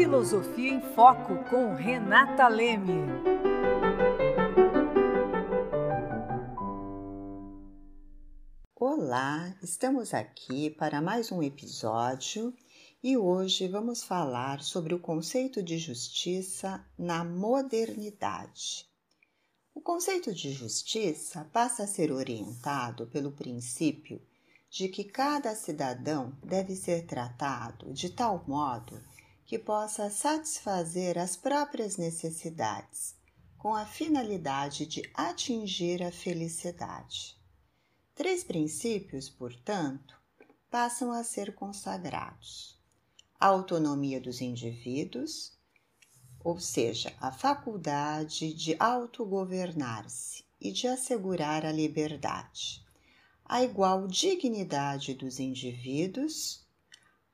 Filosofia em Foco com Renata Leme. Olá, estamos aqui para mais um episódio e hoje vamos falar sobre o conceito de justiça na modernidade. O conceito de justiça passa a ser orientado pelo princípio de que cada cidadão deve ser tratado de tal modo que possa satisfazer as próprias necessidades, com a finalidade de atingir a felicidade. Três princípios, portanto, passam a ser consagrados: a autonomia dos indivíduos, ou seja, a faculdade de autogovernar-se e de assegurar a liberdade a igual dignidade dos indivíduos,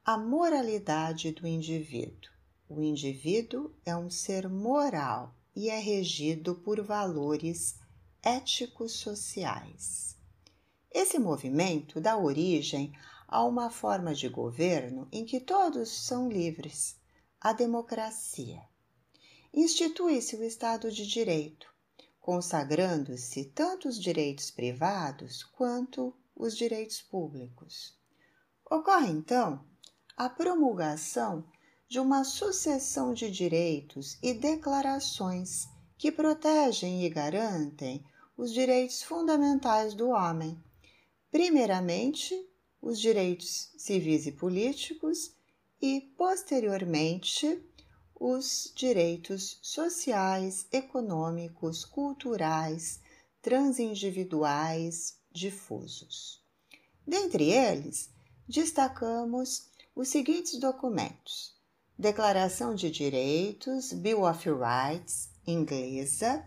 a moralidade do indivíduo. O indivíduo é um ser moral e é regido por valores éticos sociais. Esse movimento dá origem a uma forma de governo em que todos são livres, a democracia. Institui-se o Estado de Direito, consagrando-se tanto os direitos privados quanto os direitos públicos. Ocorre então a promulgação de uma sucessão de direitos e declarações que protegem e garantem os direitos fundamentais do homem, primeiramente os direitos civis e políticos e, posteriormente, os direitos sociais, econômicos, culturais, transindividuais difusos. Dentre eles, destacamos os seguintes documentos: Declaração de Direitos, Bill of Rights, inglesa,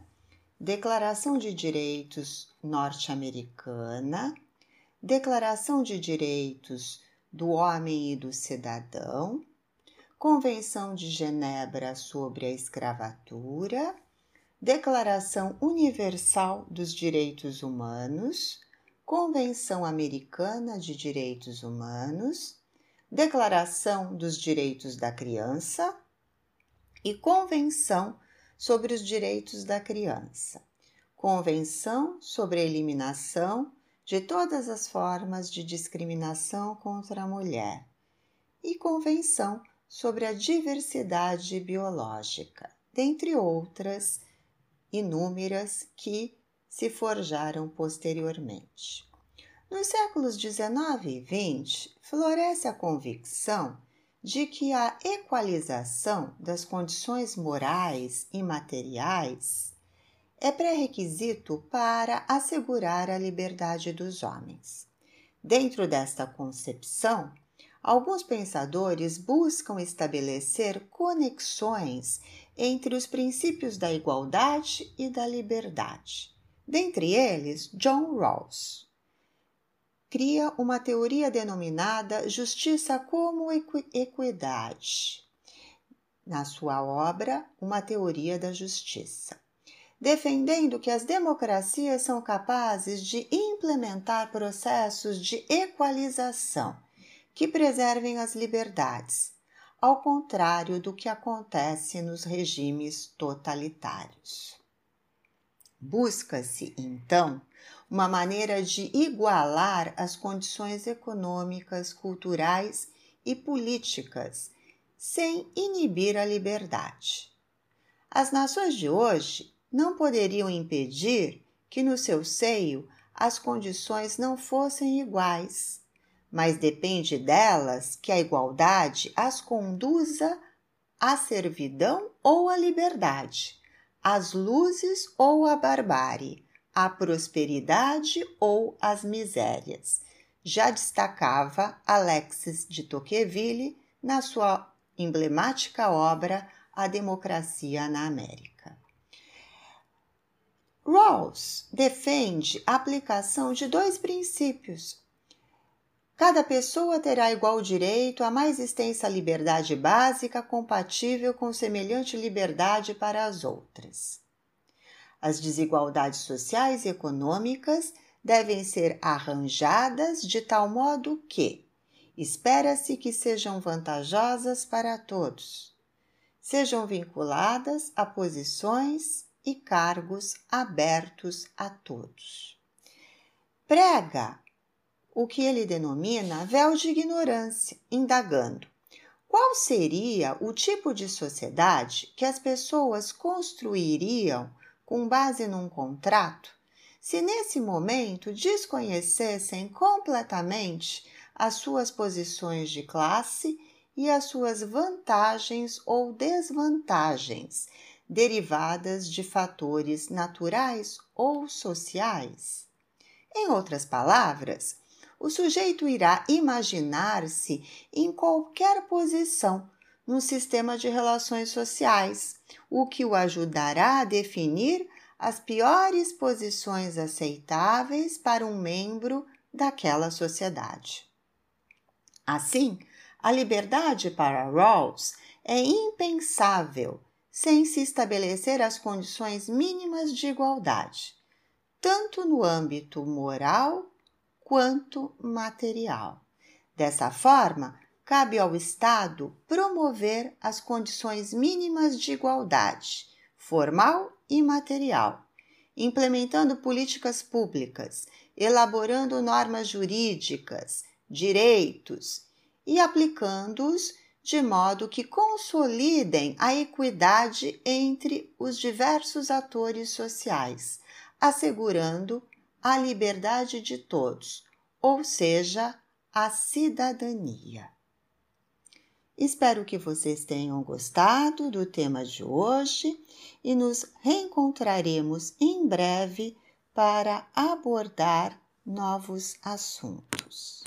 Declaração de Direitos norte-americana, Declaração de Direitos do Homem e do Cidadão, Convenção de Genebra sobre a Escravatura, Declaração Universal dos Direitos Humanos, Convenção Americana de Direitos Humanos, Declaração dos Direitos da Criança e Convenção sobre os Direitos da Criança, Convenção sobre a Eliminação de todas as formas de discriminação contra a mulher e Convenção sobre a diversidade biológica, dentre outras inúmeras que se forjaram posteriormente. Nos séculos XIX e XX, floresce a convicção de que a equalização das condições morais e materiais é pré-requisito para assegurar a liberdade dos homens. Dentro desta concepção, Alguns pensadores buscam estabelecer conexões entre os princípios da igualdade e da liberdade. Dentre eles, John Rawls cria uma teoria denominada justiça como equi equidade, na sua obra Uma Teoria da Justiça, defendendo que as democracias são capazes de implementar processos de equalização que preservem as liberdades, ao contrário do que acontece nos regimes totalitários. Busca-se, então, uma maneira de igualar as condições econômicas, culturais e políticas, sem inibir a liberdade. As nações de hoje não poderiam impedir que no seu seio as condições não fossem iguais mas depende delas que a igualdade as conduza à servidão ou à liberdade, às luzes ou à barbárie, à prosperidade ou às misérias. Já destacava Alexis de Tocqueville na sua emblemática obra A Democracia na América. Rawls defende a aplicação de dois princípios Cada pessoa terá igual direito à mais extensa liberdade básica compatível com semelhante liberdade para as outras. As desigualdades sociais e econômicas devem ser arranjadas de tal modo que espera-se que sejam vantajosas para todos. sejam vinculadas a posições e cargos abertos a todos. Prega o que ele denomina véu de ignorância, indagando qual seria o tipo de sociedade que as pessoas construiriam com base num contrato se nesse momento desconhecessem completamente as suas posições de classe e as suas vantagens ou desvantagens derivadas de fatores naturais ou sociais. Em outras palavras, o sujeito irá imaginar-se em qualquer posição no sistema de relações sociais, o que o ajudará a definir as piores posições aceitáveis para um membro daquela sociedade. Assim, a liberdade para Rawls é impensável sem se estabelecer as condições mínimas de igualdade, tanto no âmbito moral quanto material. Dessa forma, cabe ao Estado promover as condições mínimas de igualdade, formal e material, implementando políticas públicas, elaborando normas jurídicas, direitos e aplicando-os de modo que consolidem a equidade entre os diversos atores sociais, assegurando a liberdade de todos, ou seja, a cidadania. Espero que vocês tenham gostado do tema de hoje e nos reencontraremos em breve para abordar novos assuntos.